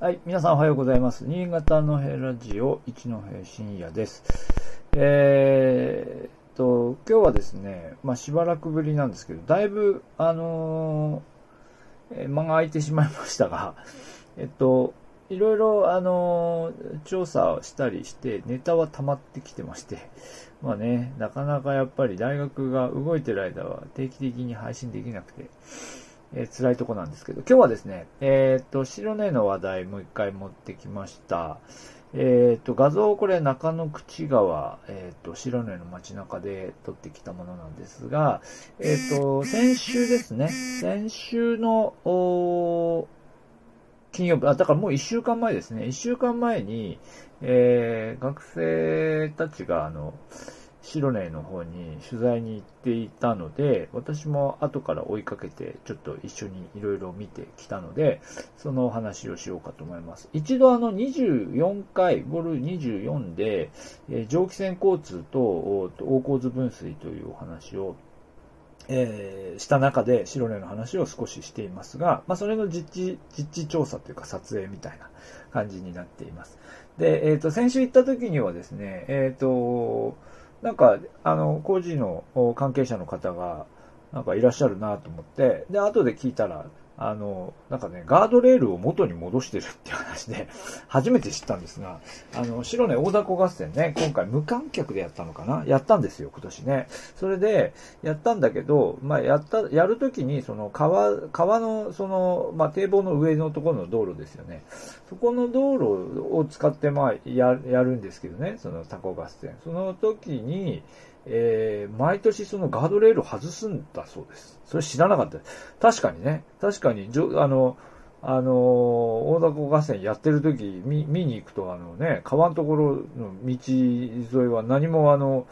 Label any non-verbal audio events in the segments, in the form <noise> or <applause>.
はい、皆さんおはようございます。新潟のヘラジオ一戸深夜です。えー、と、今日はですね、まあしばらくぶりなんですけど、だいぶ、あのー、間が空いてしまいましたが、えっと、いろいろ、あのー、調査をしたりして、ネタは溜まってきてまして、まあね、なかなかやっぱり大学が動いてる間は定期的に配信できなくて、えー、辛いとこなんですけど、今日はですね、えっ、と、白根の話題もう一回持ってきました。えっ、と、画像これ中野口川、えっ、と、白根の街中で撮ってきたものなんですが、えっ、と、先週ですね、先週の、金曜日、あ、だからもう一週間前ですね、一週間前に、えー、学生たちが、あの、白根の方に取材に行っていたので、私も後から追いかけて、ちょっと一緒にいろいろ見てきたので、そのお話をしようかと思います。一度あの24回、ボル24で、えー、蒸気船交通と大洪津分水というお話をえー、した中で白根の話を少ししていますが、まあ、それの実地、実地調査というか撮影みたいな感じになっています。で、えっ、ー、と、先週行った時にはですね、えっ、ー、と、なんか、あの、工事の関係者の方が、なんかいらっしゃるなと思って、で、後で聞いたら、あの、なんかね、ガードレールを元に戻してるっていう話で、初めて知ったんですが、あの、白根大凧合戦ね、今回無観客でやったのかな？やったんですよ、今年ね。それで、やったんだけど、まあ、やった、やるときに、その川、川の、その、まあ、堤防の上のところの道路ですよね。そこの道路を使って、まあ、や、やるんですけどね、そのタコ合戦。その時に、えー、毎年そのガードレールを外すんだそうです。それ知らなかった。確かにね、確かに、あの、あの、大凧合戦やってる時見、見に行くと、あのね、川のところの道沿いは何もあの、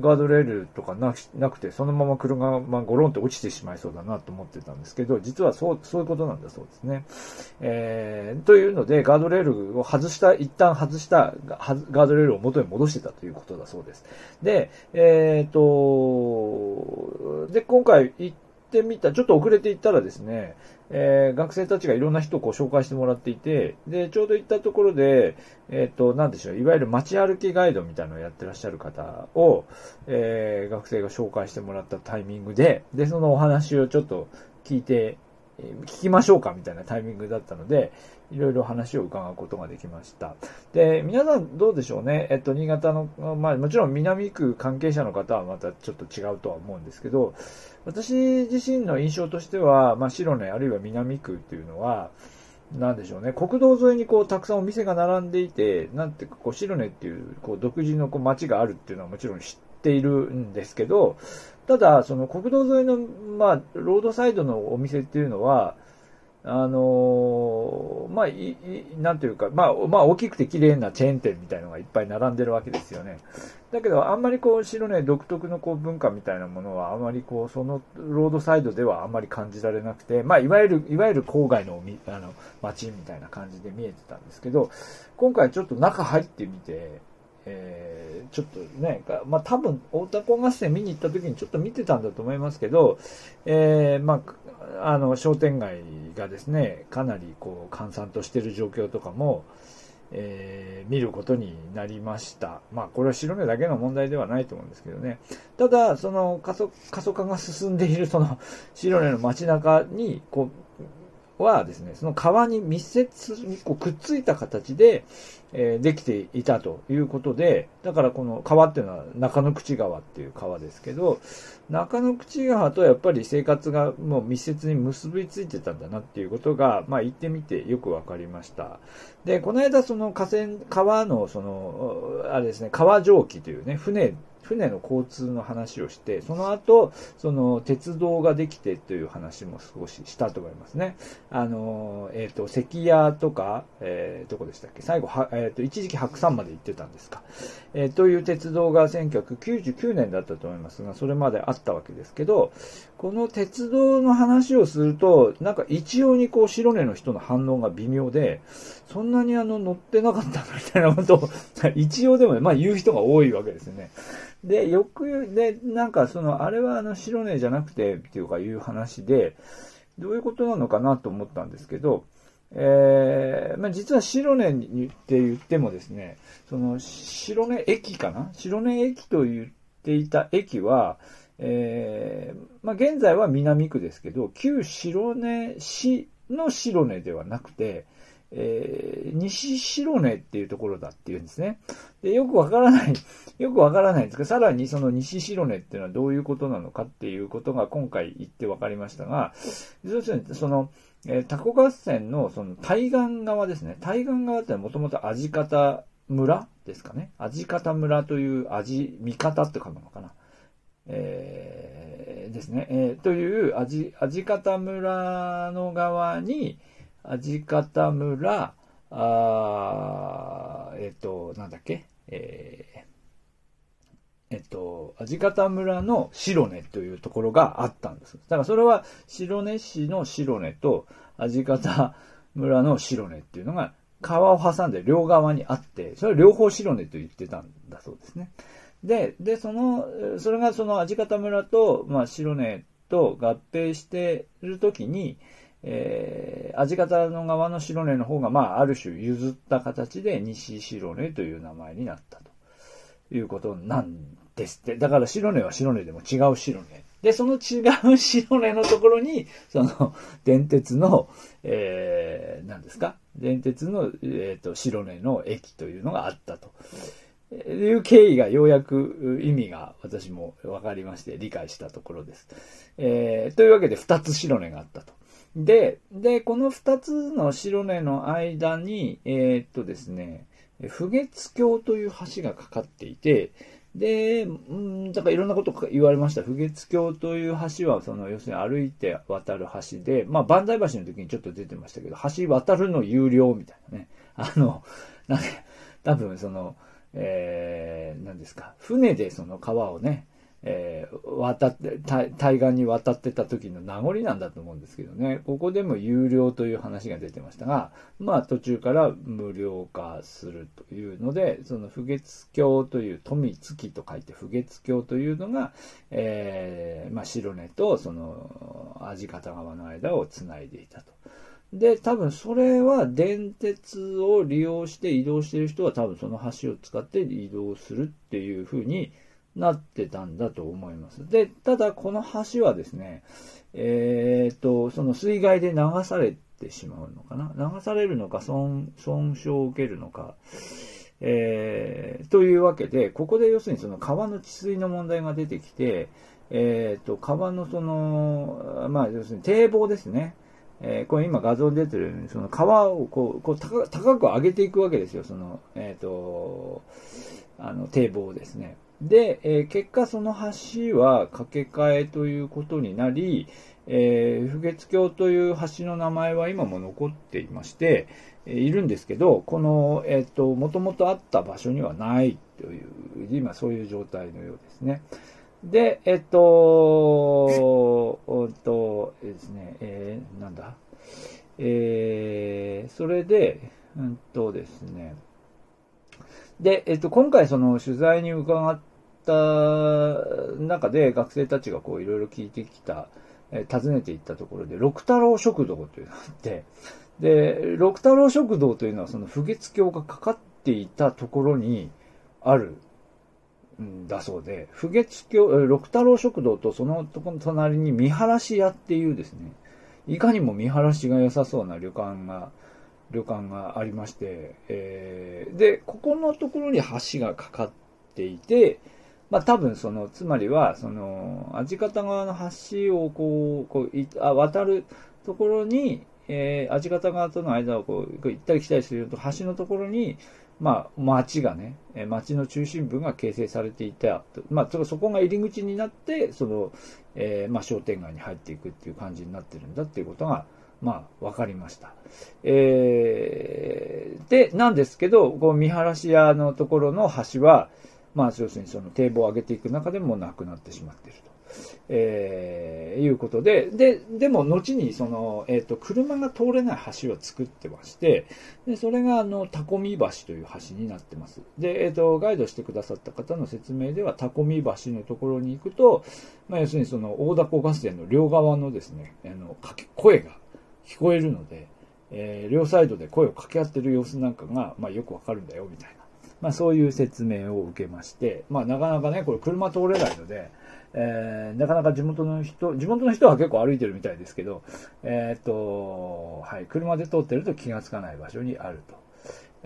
ガードレールとかななくて、そのまま車が、ゴロンって落ちてしまいそうだなと思ってたんですけど、実はそう、そういうことなんだそうですね。えー、というので、ガードレールを外した、一旦外したガードレールを元に戻してたということだそうです。で、えっ、ー、と、で、今回行ってみた、ちょっと遅れて行ったらですね、えー、学生たちがいろんな人をこう紹介してもらっていて、で、ちょうど行ったところで、えっ、ー、と、なんでしょう、いわゆる街歩きガイドみたいなのをやってらっしゃる方を、えー、学生が紹介してもらったタイミングで、で、そのお話をちょっと聞いて、聞きましょうかみたいなタイミングだったので、いろいろ話を伺うことができました。で、皆さんどうでしょうね？えっと、新潟の、まあもちろん南区関係者の方はまたちょっと違うとは思うんですけど、私自身の印象としては、まあ白根あるいは南区っていうのは、なんでしょうね？国道沿いにこう、たくさんお店が並んでいて、なんていうか、こう、白根っていう、こう、独自のこう、街があるっていうのはもちろん知っているんですけど、ただ、その国道沿いの、まあ、ロードサイドのお店っていうのは、あのー、まあ、い、い、なんというか、まあ、まあ、大きくて綺麗なチェーン店みたいのがいっぱい並んでるわけですよね。だけど、あんまりこう、白根独特のこう、文化みたいなものは、あまりこう、そのロードサイドではあんまり感じられなくて、まあ、いわゆる、いわゆる郊外のあの、街みたいな感じで見えてたんですけど、今回ちょっと中入ってみて、えー、ちょっとね、まあ多分、大田高合戦見に行った時にちょっと見てたんだと思いますけど、えー、まあ、あの、商店街がですね、かなりこう、閑散としてる状況とかも、えー、見ることになりました。まあ、これは白目だけの問題ではないと思うんですけどね。ただ、その過疎、化が進んでいるその白根の街中に、こう、はですね、その川に密接にこうくっついた形で、えー、できていたということで、だからこの川っていうのは中野口川っていう川ですけど、中野口川とやっぱり生活がもう密接に結びついてたんだなっていうことが、まあ行ってみてよくわかりました。で、この間その河川、川のその、あれですね、川蒸気というね、船船の交通の話をして、その後、その鉄道ができてという話も少ししたと思いますね。あの、えっ、ー、と、関屋とか、えー、どこでしたっけ？最後は、えっ、ー、と、一時期白山まで行ってたんですか。えー、という鉄道が1999年だったと思いますが、それまであったわけですけど、この鉄道の話をすると、なんか一様にこう白根の人の反応が微妙で、そんなにあの乗ってなかったみたいなことを <laughs> 一様でもね、まあ言う人が多いわけですよね。で、よく、で、なんかその、あれはあの白根じゃなくて、っていうかいう話で、どういうことなのかなと思ったんですけど、えーまあ、実は白根にって言ってもですね、その白根駅かな？白根駅と言っていた駅は、えー、まあ、現在は南区ですけど、旧白根市の白根ではなくて、えー、西白根っていうところだっていうんですね。で、よくわからない、<laughs> よくわからないんですが、さらにその西白根っていうのはどういうことなのかっていうことが今回言ってわかりましたが、要するに、その、えー、タコ合戦のその対岸側ですね。対岸側ってのはもともと味方村ですかね。味方村という味、味方って書くのかな。えー、ですね。えー、という味、味方村の側に、味方村、あえっ、ー、と、なんだっけ？えー、えっと、味方村の白根というところがあったんです。だからそれは白根市の白根と味方村の白根っていうのが川を挟んで両側にあって、それは両方白根と言ってたんだそうですね。で、で、その、それがその味方村と、まあ、白根と合併しているときに、えー、味方の側の白根の方が、まあ、ある種譲った形で西白根という名前になったということなんですって。だから白根は白根でも違う白根。で、その違う白根のところに、その、電鉄の、えー、何ですか？電鉄の、えっ、ー、と、白根の駅というのがあったと。いう経緯がようやく意味が私も分かりまして理解したところです。えー、というわけで二つ白根があったと。で、で、この二つの白根の間に、えー、っとですね、不月橋という橋がかかっていて、で、うん、だからいろんなこと言われました。不月橋という橋は、その、要するに歩いて渡る橋で、まあ、万歳橋の時にちょっと出てましたけど、橋渡るの有料みたいなね。あの、なんで、多分その、えー、何ですか、船でその川をね、えー、渡って、対岸に渡ってた時の名残なんだと思うんですけどね、ここでも有料という話が出てましたが、まあ途中から無料化するというので、その不月橋という富月と書いて不月橋というのが、えー、まあ白根とその味方川の間をつないでいたと。で、多分それは電鉄を利用して移動してる人は多分その橋を使って移動するっていうふうになってたんだと思います。で、ただこの橋はですね、えっ、と、その水害で流されてしまうのかな？流されるのか損、損傷を受けるのか、えー、というわけで、ここで要するにその川の治水の問題が出てきて、えっ、と、川のその、まあ、要するに堤防ですね。えー、これ今画像出てるように、その川をこう、こう高高く上げていくわけですよ、その、えっ、ー、と、あの、堤防ですね。で、えー、結果その橋は架け替えということになり、えー、不月橋という橋の名前は今も残っていまして、え、いるんですけど、この、えっ、と、もともとあった場所にはないという、今そういう状態のようですね。で、えっと、おっと、ですね、えー、なんだ、えー、それで、うんとですね、で、えっと、今回その取材に伺った中で学生たちがこういろいろ聞いてきた、えー、訪ねていったところで、六太郎食堂というのがあって、で、六太郎食堂というのはその不月橋がかかっていたところにあるだそうで、不月橋、六太郎食堂とそのとこの隣に見晴らし屋っていうですね、いかにも見晴らしが良さそうな旅館が旅館がありまして、えー、で、ここのところに橋がかかっていて、まあ多分その、つまりは、その、味方側の橋をこう、こういあ渡るところに、えー、味方側との間をこう、行ったり来たりすると、橋のところに、まあ、町がね、町の中心部が形成されていた。まあ、そこが入り口になって、その、えー、まあ、商店街に入っていくっていう感じになってるんだっていうことが、まあ、わかりました。えー、で、なんですけど、こう、見晴らし屋のところの橋は、まあ、要するにその堤防を上げていく中でもなくなってしまっていると。えー、いうことで、で、でも、後に、その、えっ、ー、と、車が通れない橋を作ってまして、で、それが、あの、タコミ橋という橋になってます。で、えっ、ー、と、ガイドしてくださった方の説明では、タコミ橋のところに行くと、まあ、要するにその、大凧合戦の両側のですね、あの、かけ声が、聞こえるので、えー、両サイドで声を掛け合ってる様子なんかが、まあ、よくわかるんだよ、みたいな。まあ、そういう説明を受けまして、まあ、なかなかね、これ車通れないので、えー、なかなか地元の人、地元の人は結構歩いてるみたいですけど、えっ、と、はい、車で通ってると気がつかない場所にあると。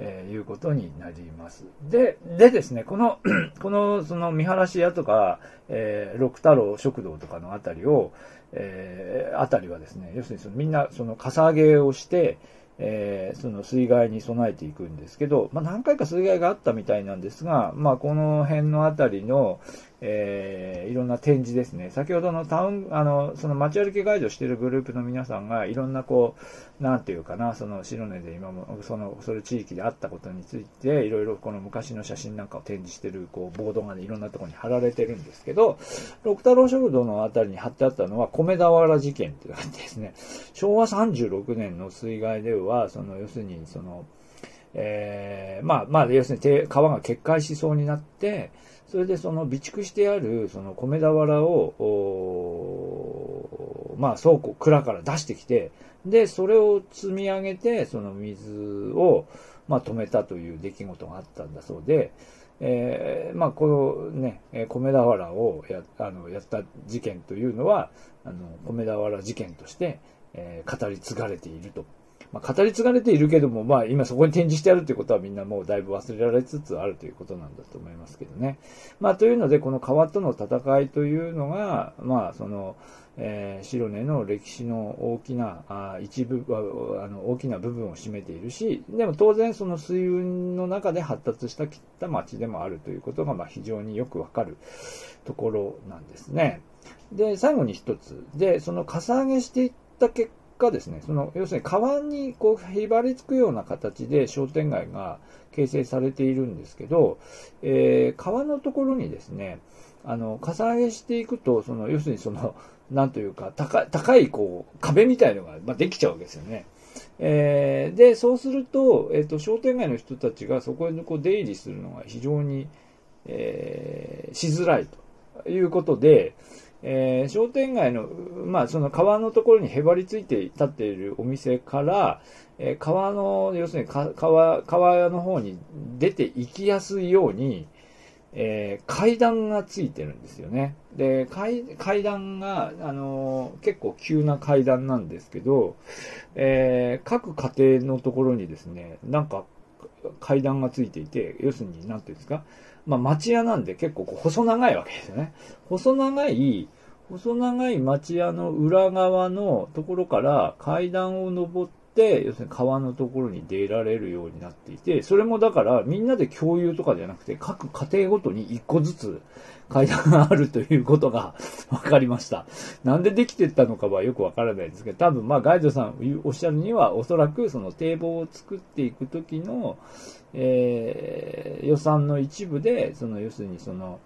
えー、いうことになります。で、でですね、この、<clears throat> この、その見晴らし屋とか、えー、六太郎食堂とかのあたりを、えー、あたりはですね、要するにそのみんなそのかさ上げをして、えー、その水害に備えていくんですけど、まあ、何回か水害があったみたいなんですが、まあ、この辺の辺りの、えー、いろんな展示ですね。先ほどのタウン、あの、その街歩きガイドしてるグループの皆さんが、いろんなこう、なんていうかな、その白根で今も、その、それ地域であったことについて、いろいろこの昔の写真なんかを展示してる、こう、ボードがね、いろんなところに貼られてるんですけど、六太郎食堂のあたりに貼ってあったのは、米俵事件っていう感じですね。昭和36年の水害では、その、要するに、その、えー、まあ、まあ、要するに川が決壊しそうになって、それでその備蓄してあるその米俵を、まあ倉庫、蔵から出してきて、で、それを積み上げて、その水を、まあ止めたという出来事があったんだそうで、えー、まあこのね、米俵をやあのやった事件というのは、あの、米俵事件として、えー、語り継がれていると。まあ、語り継がれているけども、まあ、今そこに展示してあるということはみんなもうだいぶ忘れられつつあるということなんだと思いますけどね。まあ、というので、この川との戦いというのが、まあ、その、えー、白根の歴史の大きな、あ一部、あの、大きな部分を占めているし、でも当然その水運の中で発達したきった町でもあるということが、まあ、非常によくわかるところなんですね。で、最後に一つ。で、そのかさ上げしていった結果ですね、その、要するに川にこう、へばりつくような形で商店街が形成されているんですけど、えー、川のところにですね、あの、かさ上げしていくと、その、要するにその、なんというか、高い、高い、こう、壁みたいのが、まあ、できちゃうわけですよね。えー、で、そうすると、えっ、ー、と、商店街の人たちがそこにこう出入りするのが非常に、えー、しづらいということで、えー、商店街の、まあ、その川のところにへばりついて立っているお店から、えー、川の、要するに川、川の方に出て行きやすいように、えー、階段がついてるんですよね。で、階階段が、あのー、結構急な階段なんですけど、えー、各家庭のところにですね、なんか階段がついていて、要するに、なんていうんですか、まあ、町屋なんで結構細長いわけですよね。細長い、細長い町屋の裏側のところから階段を登って、要するに川のところに出られるようになっていて、それもだからみんなで共有とかじゃなくて、各家庭ごとに一個ずつ階段があるということが <laughs> わかりました。なんでできてったのかはよくわからないですけど、多分まあガイドさんおっしゃるには、おそらくその堤防を作っていくときの、えー、予算の一部で、その要するにその、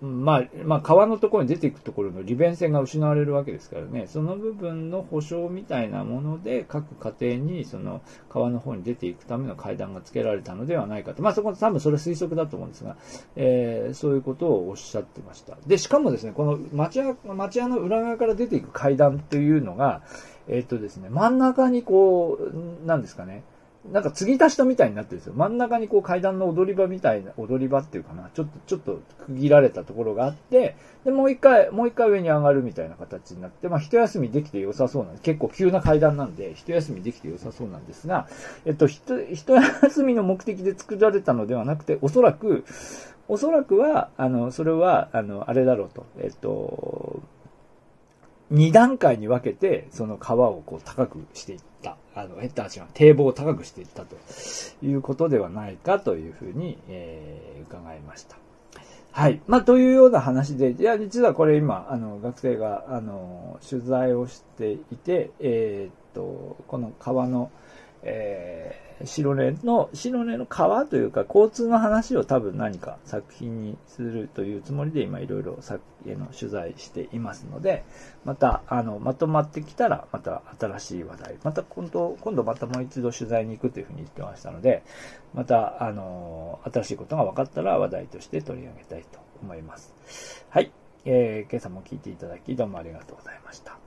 まあ、まあ、川のところに出ていくところの利便性が失われるわけですからね、その部分の保証みたいなもので、各家庭にその川の方に出ていくための階段がつけられたのではないかと。まあ、そこ多分それ推測だと思うんですが、えー、そういうことをおっしゃってました。で、しかもですね、この町屋、町屋の裏側から出ていく階段というのが、えー、っとですね、真ん中にこう、なんですかね、なんか継ぎ足したみたいになってるんですよ。真ん中にこう階段の踊り場みたいな、踊り場っていうかな、ちょっと、ちょっと区切られたところがあって、で、もう一回、もう一回上に上がるみたいな形になって、まあ一休みできて良さそうなんです。結構急な階段なんで、一休みできて良さそうなんですが、えっと、一休みの目的で作られたのではなくて、おそらく、おそらくは、あの、それは、あの、あれだろうと、えっと、二段階に分けて、その川をこう高くしていった。あの、ヘッダー違う、堤防を高くしていったということではないかというふうに、えー、伺いました。はい。まあ、というような話で、いや、実はこれ今、あの、学生が、あの、取材をしていて、えー、っと、この川の、えー、白根の、白根の川というか、交通の話を多分何か作品にするというつもりで今いろいろ作への取材していますので、また、あの、まとまってきたら、また新しい話題、また今度、今度またもう一度取材に行くというふうに言ってましたので、また、あの、新しいことが分かったら話題として取り上げたいと思います。はい。えー、今朝も聞いていただき、どうもありがとうございました。